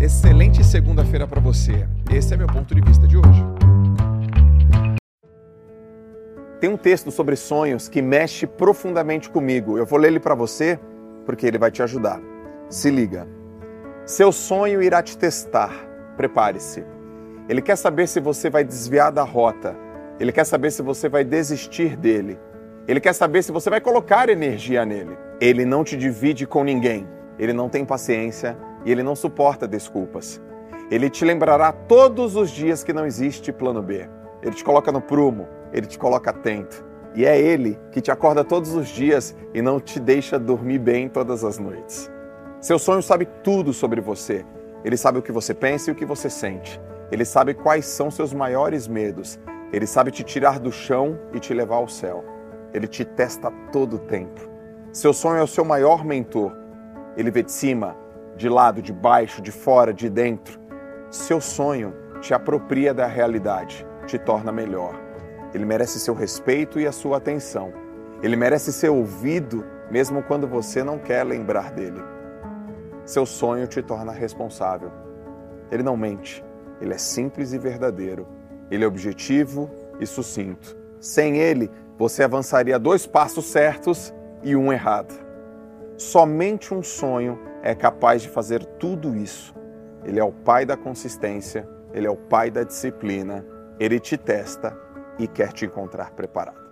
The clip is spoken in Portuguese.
Excelente segunda-feira para você. Esse é meu ponto de vista de hoje. Tem um texto sobre sonhos que mexe profundamente comigo. Eu vou ler ele para você porque ele vai te ajudar. Se liga. Seu sonho irá te testar. Prepare-se. Ele quer saber se você vai desviar da rota. Ele quer saber se você vai desistir dele. Ele quer saber se você vai colocar energia nele. Ele não te divide com ninguém. Ele não tem paciência e ele não suporta desculpas. Ele te lembrará todos os dias que não existe plano B. Ele te coloca no prumo, ele te coloca atento. E é ele que te acorda todos os dias e não te deixa dormir bem todas as noites. Seu sonho sabe tudo sobre você. Ele sabe o que você pensa e o que você sente. Ele sabe quais são seus maiores medos. Ele sabe te tirar do chão e te levar ao céu. Ele te testa todo o tempo. Seu sonho é o seu maior mentor. Ele vê de cima, de lado, de baixo, de fora, de dentro. Seu sonho te apropria da realidade, te torna melhor. Ele merece seu respeito e a sua atenção. Ele merece ser ouvido mesmo quando você não quer lembrar dele. Seu sonho te torna responsável. Ele não mente, ele é simples e verdadeiro. Ele é objetivo e sucinto. Sem ele, você avançaria dois passos certos e um errado. Somente um sonho é capaz de fazer tudo isso. Ele é o pai da consistência, ele é o pai da disciplina, ele te testa e quer te encontrar preparado.